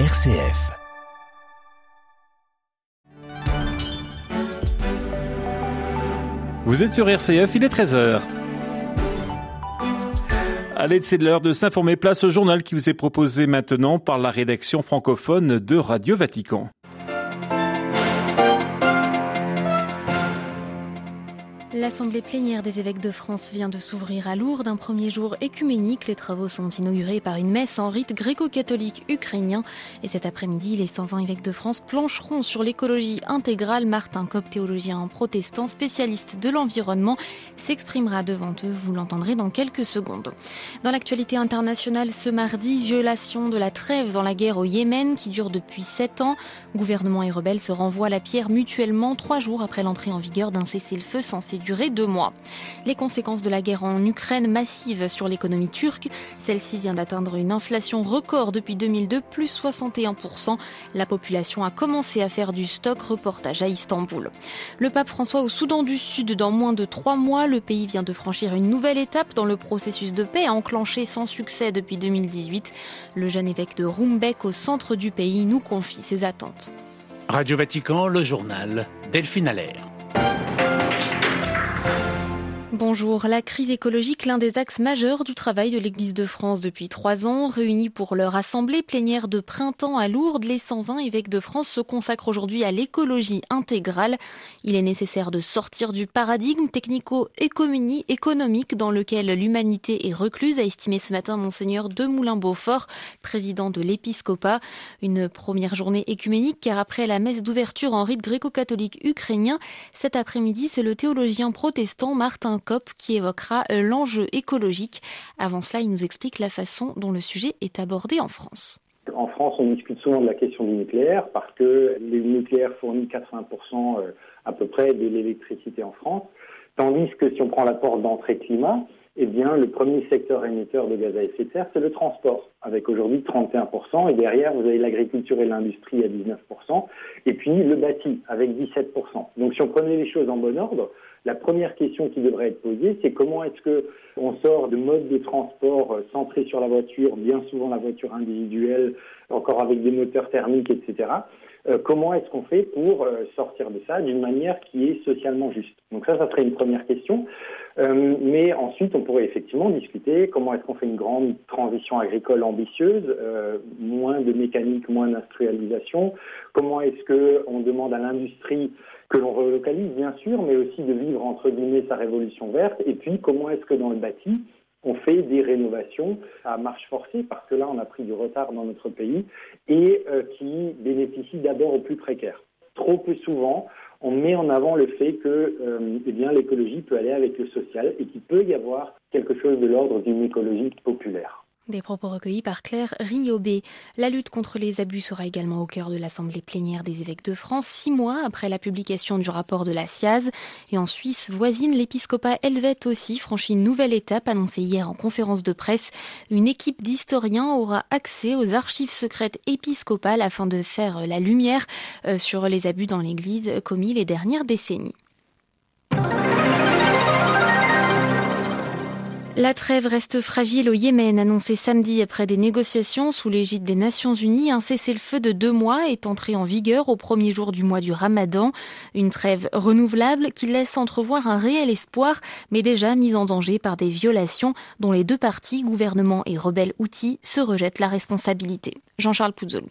RCF. Vous êtes sur RCF, il est 13h. Allez, c'est l'heure de s'informer. Place au journal qui vous est proposé maintenant par la rédaction francophone de Radio Vatican. L'Assemblée plénière des évêques de France vient de s'ouvrir à Lourdes. Un premier jour écuménique. Les travaux sont inaugurés par une messe en rite gréco-catholique ukrainien. Et cet après-midi, les 120 évêques de France plancheront sur l'écologie intégrale. Martin Kopp, théologien protestant, spécialiste de l'environnement, s'exprimera devant eux. Vous l'entendrez dans quelques secondes. Dans l'actualité internationale, ce mardi, violation de la trêve dans la guerre au Yémen qui dure depuis sept ans. Gouvernement et rebelles se renvoient la pierre mutuellement trois jours après l'entrée en vigueur d'un cessez-le-feu censé durer deux mois. Les conséquences de la guerre en Ukraine massive sur l'économie turque. Celle-ci vient d'atteindre une inflation record depuis 2002, plus 61%. La population a commencé à faire du stock, reportage à Istanbul. Le pape François au Soudan du Sud dans moins de trois mois. Le pays vient de franchir une nouvelle étape dans le processus de paix enclenché sans succès depuis 2018. Le jeune évêque de Rumbek au centre du pays nous confie ses attentes. Radio Vatican, le journal Delphine Allaire. Bonjour. La crise écologique, l'un des axes majeurs du travail de l'Église de France depuis trois ans. Réunis pour leur assemblée plénière de printemps à Lourdes, les 120 évêques de France se consacrent aujourd'hui à l'écologie intégrale. Il est nécessaire de sortir du paradigme technico-économique dans lequel l'humanité est recluse, a estimé ce matin Monseigneur Demoulin-Beaufort, président de l'épiscopat. Une première journée écuménique car après la messe d'ouverture en rite gréco-catholique ukrainien, cet après-midi, c'est le théologien protestant Martin Qui évoquera euh, l'enjeu écologique. Avant cela, il nous explique la façon dont le sujet est abordé en France. En France, on discute souvent de la question du nucléaire parce que le nucléaire fournit 80% euh, à peu près de l'électricité en France, tandis que si on prend l'apport d'entrée climat, eh bien, le premier secteur émetteur de gaz à effet de serre, c'est le transport, avec aujourd'hui 31%, et derrière, vous avez l'agriculture et l'industrie à 19%, et puis le bâti, avec 17%. Donc, si on prenait les choses en bon ordre, la première question qui devrait être posée, c'est comment est-ce que on sort de modes de transport euh, centrés sur la voiture, bien souvent la voiture individuelle, encore avec des moteurs thermiques, etc. Euh, comment est-ce qu'on fait pour euh, sortir de ça d'une manière qui est socialement juste? Donc ça, ça serait une première question. mais ensuite, on pourrait effectivement discuter comment est-ce qu'on fait une grande transition agricole ambitieuse, moins de mécanique, moins d'industrialisation. Comment est-ce qu'on demande à l'industrie que l'on relocalise bien sûr, mais aussi de vivre entre guillemets sa révolution verte. Et puis comment est-ce que dans le bâti, on fait des rénovations à marche forcée, parce que là on a pris du retard dans notre pays, et euh, qui bénéficient d'abord aux plus précaires. Trop peu souvent, on met en avant le fait que euh, eh l'écologie peut aller avec le social et qu'il peut y avoir quelque chose de l'ordre d'une écologie populaire. Des propos recueillis par Claire Riobé. La lutte contre les abus sera également au cœur de l'Assemblée plénière des évêques de France, six mois après la publication du rapport de la SIAZ. Et en Suisse voisine, l'épiscopat helvète aussi franchit une nouvelle étape annoncée hier en conférence de presse. Une équipe d'historiens aura accès aux archives secrètes épiscopales afin de faire la lumière euh, sur les abus dans l'Église commis les dernières décennies. La trêve reste fragile au Yémen, annoncé samedi après des négociations sous l'égide des Nations Unies. Un cessez-le-feu de deux mois est entré en vigueur au premier jour du mois du Ramadan. Une trêve renouvelable qui laisse entrevoir un réel espoir, mais déjà mise en danger par des violations dont les deux parties, gouvernement et rebelles outils, se rejettent la responsabilité. Jean-Charles Pouzzolou.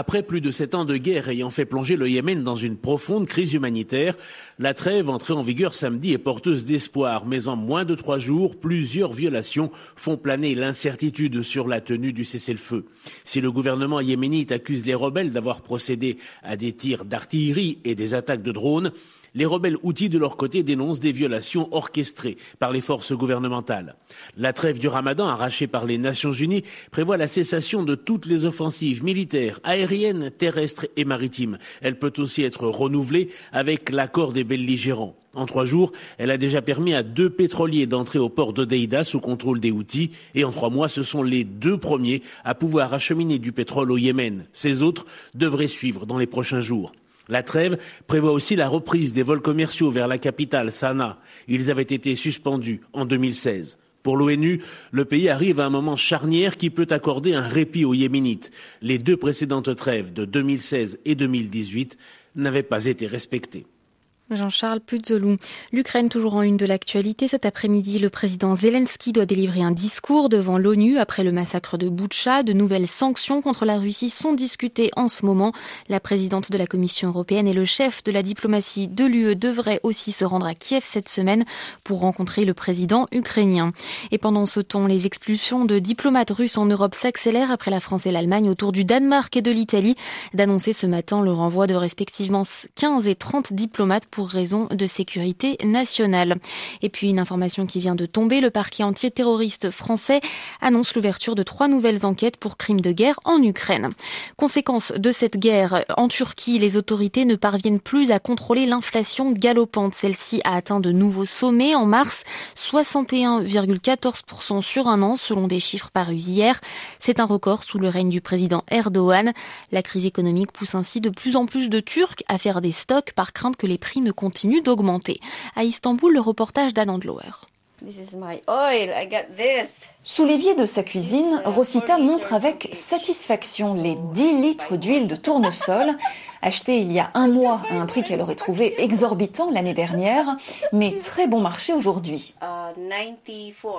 Après plus de sept ans de guerre ayant fait plonger le Yémen dans une profonde crise humanitaire, la trêve entrée en vigueur samedi est porteuse d'espoir, mais en moins de trois jours, plusieurs violations font planer l'incertitude sur la tenue du cessez-le-feu. Si le gouvernement yéménite accuse les rebelles d'avoir procédé à des tirs d'artillerie et des attaques de drones, les rebelles outils de leur côté dénoncent des violations orchestrées par les forces gouvernementales. La trêve du ramadan arrachée par les Nations Unies prévoit la cessation de toutes les offensives militaires, aériennes, terrestres et maritimes. Elle peut aussi être renouvelée avec l'accord des belligérants. En trois jours, elle a déjà permis à deux pétroliers d'entrer au port d'Odeida sous contrôle des Houthis et en trois mois, ce sont les deux premiers à pouvoir acheminer du pétrole au Yémen. Ces autres devraient suivre dans les prochains jours. La trêve prévoit aussi la reprise des vols commerciaux vers la capitale, Sanaa. Ils avaient été suspendus en 2016. Pour l'ONU, le pays arrive à un moment charnière qui peut accorder un répit aux Yéménites. Les deux précédentes trêves de 2016 et 2018 n'avaient pas été respectées. Jean-Charles Puzolou. L'Ukraine toujours en une de l'actualité. Cet après-midi, le président Zelensky doit délivrer un discours devant l'ONU après le massacre de Boutcha. De nouvelles sanctions contre la Russie sont discutées en ce moment. La présidente de la Commission européenne et le chef de la diplomatie de l'UE devraient aussi se rendre à Kiev cette semaine pour rencontrer le président ukrainien. Et pendant ce temps, les expulsions de diplomates russes en Europe s'accélèrent après la France et l'Allemagne autour du Danemark et de l'Italie d'annoncer ce matin le renvoi de respectivement 15 et 30 diplomates raison de sécurité nationale. Et puis une information qui vient de tomber, le parquet antiterroriste français annonce l'ouverture de trois nouvelles enquêtes pour crimes de guerre en Ukraine. Conséquence de cette guerre, en Turquie, les autorités ne parviennent plus à contrôler l'inflation galopante. Celle-ci a atteint de nouveaux sommets en mars, 61,14% sur un an selon des chiffres parus hier. C'est un record sous le règne du président Erdogan. La crise économique pousse ainsi de plus en plus de Turcs à faire des stocks par crainte que les prix continue d'augmenter. À Istanbul, le reportage d'Anand Lower. Sous l'évier de sa cuisine, Rosita montre avec satisfaction les 10 litres d'huile de tournesol, achetés il y a un mois à un prix qu'elle aurait trouvé exorbitant l'année dernière, mais très bon marché aujourd'hui.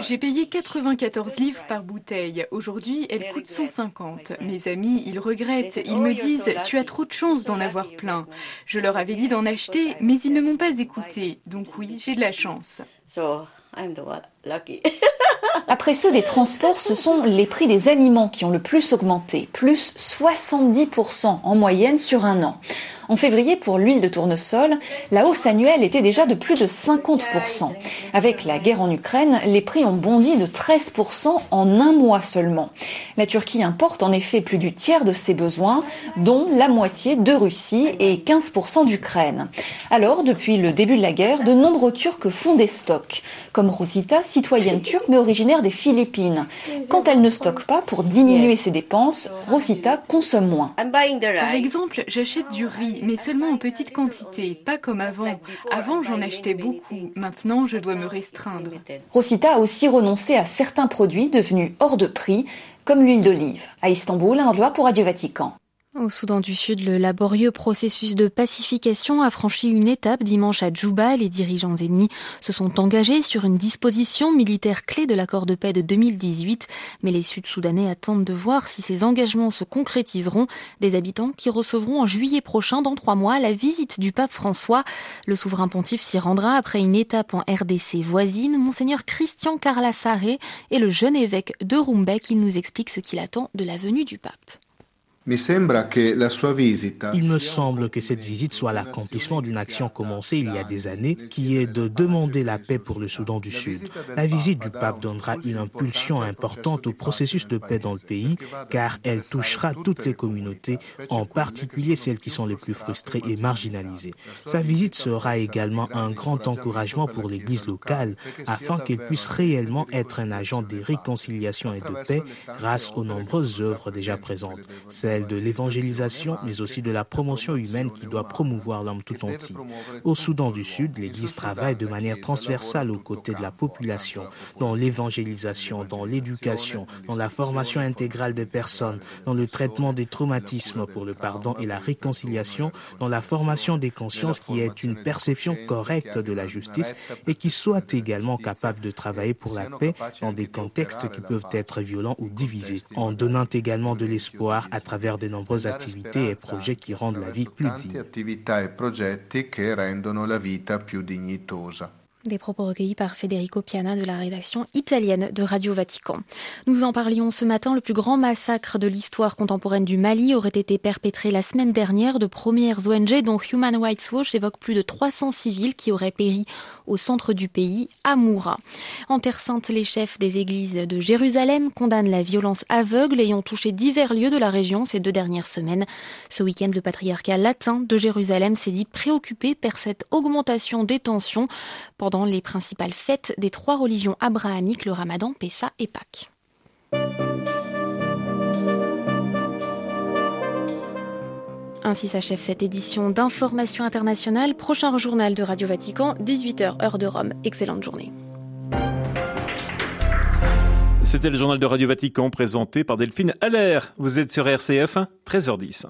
J'ai payé 94 livres par bouteille. Aujourd'hui, elle coûte 150. Mes amis, ils regrettent. Ils me disent Tu as trop de chance d'en avoir plein. Je leur avais dit d'en acheter, mais ils ne m'ont pas écouté. Donc oui, j'ai de la chance. I'm the one Après ceux des transports, ce sont les prix des aliments qui ont le plus augmenté, plus 70% en moyenne sur un an. En février, pour l'huile de tournesol, la hausse annuelle était déjà de plus de 50%. Avec la guerre en Ukraine, les prix ont bondi de 13% en un mois seulement. La Turquie importe en effet plus du tiers de ses besoins, dont la moitié de Russie et 15% d'Ukraine. Alors, depuis le début de la guerre, de nombreux Turcs font des stocks, comme Rosita, citoyenne turque mais originaire des Philippines. Quand elle ne stocke pas pour diminuer ses dépenses, Rosita consomme moins. Par exemple, j'achète du riz mais seulement en petite quantité, pas comme avant. Avant, j'en achetais beaucoup. Maintenant, je dois me restreindre. Rosita a aussi renoncé à certains produits devenus hors de prix, comme l'huile d'olive. À Istanbul, un endroit pour Radio Vatican. Au Soudan du Sud, le laborieux processus de pacification a franchi une étape dimanche à Djouba. Les dirigeants ennemis se sont engagés sur une disposition militaire clé de l'accord de paix de 2018. Mais les Sud-Soudanais attendent de voir si ces engagements se concrétiseront. Des habitants qui recevront en juillet prochain, dans trois mois, la visite du pape François. Le souverain pontife s'y rendra après une étape en RDC voisine. Monseigneur Christian Carla Sarré est le jeune évêque de Rumbek. Il nous explique ce qu'il attend de la venue du pape. Il me semble que cette visite soit l'accomplissement d'une action commencée il y a des années, qui est de demander la paix pour le Soudan du Sud. La visite du pape donnera une impulsion importante au processus de paix dans le pays, car elle touchera toutes les communautés, en particulier celles qui sont les plus frustrées et marginalisées. Sa visite sera également un grand encouragement pour l'Église locale, afin qu'elle puisse réellement être un agent de réconciliation et de paix grâce aux nombreuses œuvres déjà présentes de l'évangélisation, mais aussi de la promotion humaine qui doit promouvoir l'homme tout entier. Au Soudan du Sud, l'Église travaille de manière transversale aux côtés de la population, dans l'évangélisation, dans l'éducation, dans la formation intégrale des personnes, dans le traitement des traumatismes pour le pardon et la réconciliation, dans la formation des consciences qui est une perception correcte de la justice et qui soit également capable de travailler pour la paix dans des contextes qui peuvent être violents ou divisés, en donnant également de l'espoir à travers de nombreuses activités et projets qui rendent la vie plus digne. Des propos recueillis par Federico Piana de la rédaction italienne de Radio Vatican. Nous en parlions ce matin, le plus grand massacre de l'histoire contemporaine du Mali aurait été perpétré la semaine dernière. De premières ONG, dont Human Rights Watch, évoquent plus de 300 civils qui auraient péri au centre du pays, à Moura. En Terre Sainte, les chefs des églises de Jérusalem condamnent la violence aveugle ayant touché divers lieux de la région ces deux dernières semaines. Ce week-end, le patriarcat latin de Jérusalem s'est dit préoccupé par cette augmentation des tensions les principales fêtes des trois religions abrahamiques, le Ramadan, Pessa et Pâques. Ainsi s'achève cette édition d'information internationale. Prochain journal de Radio Vatican, 18h heure de Rome. Excellente journée. C'était le journal de Radio Vatican présenté par Delphine Allaire. Vous êtes sur RCF, 13h10.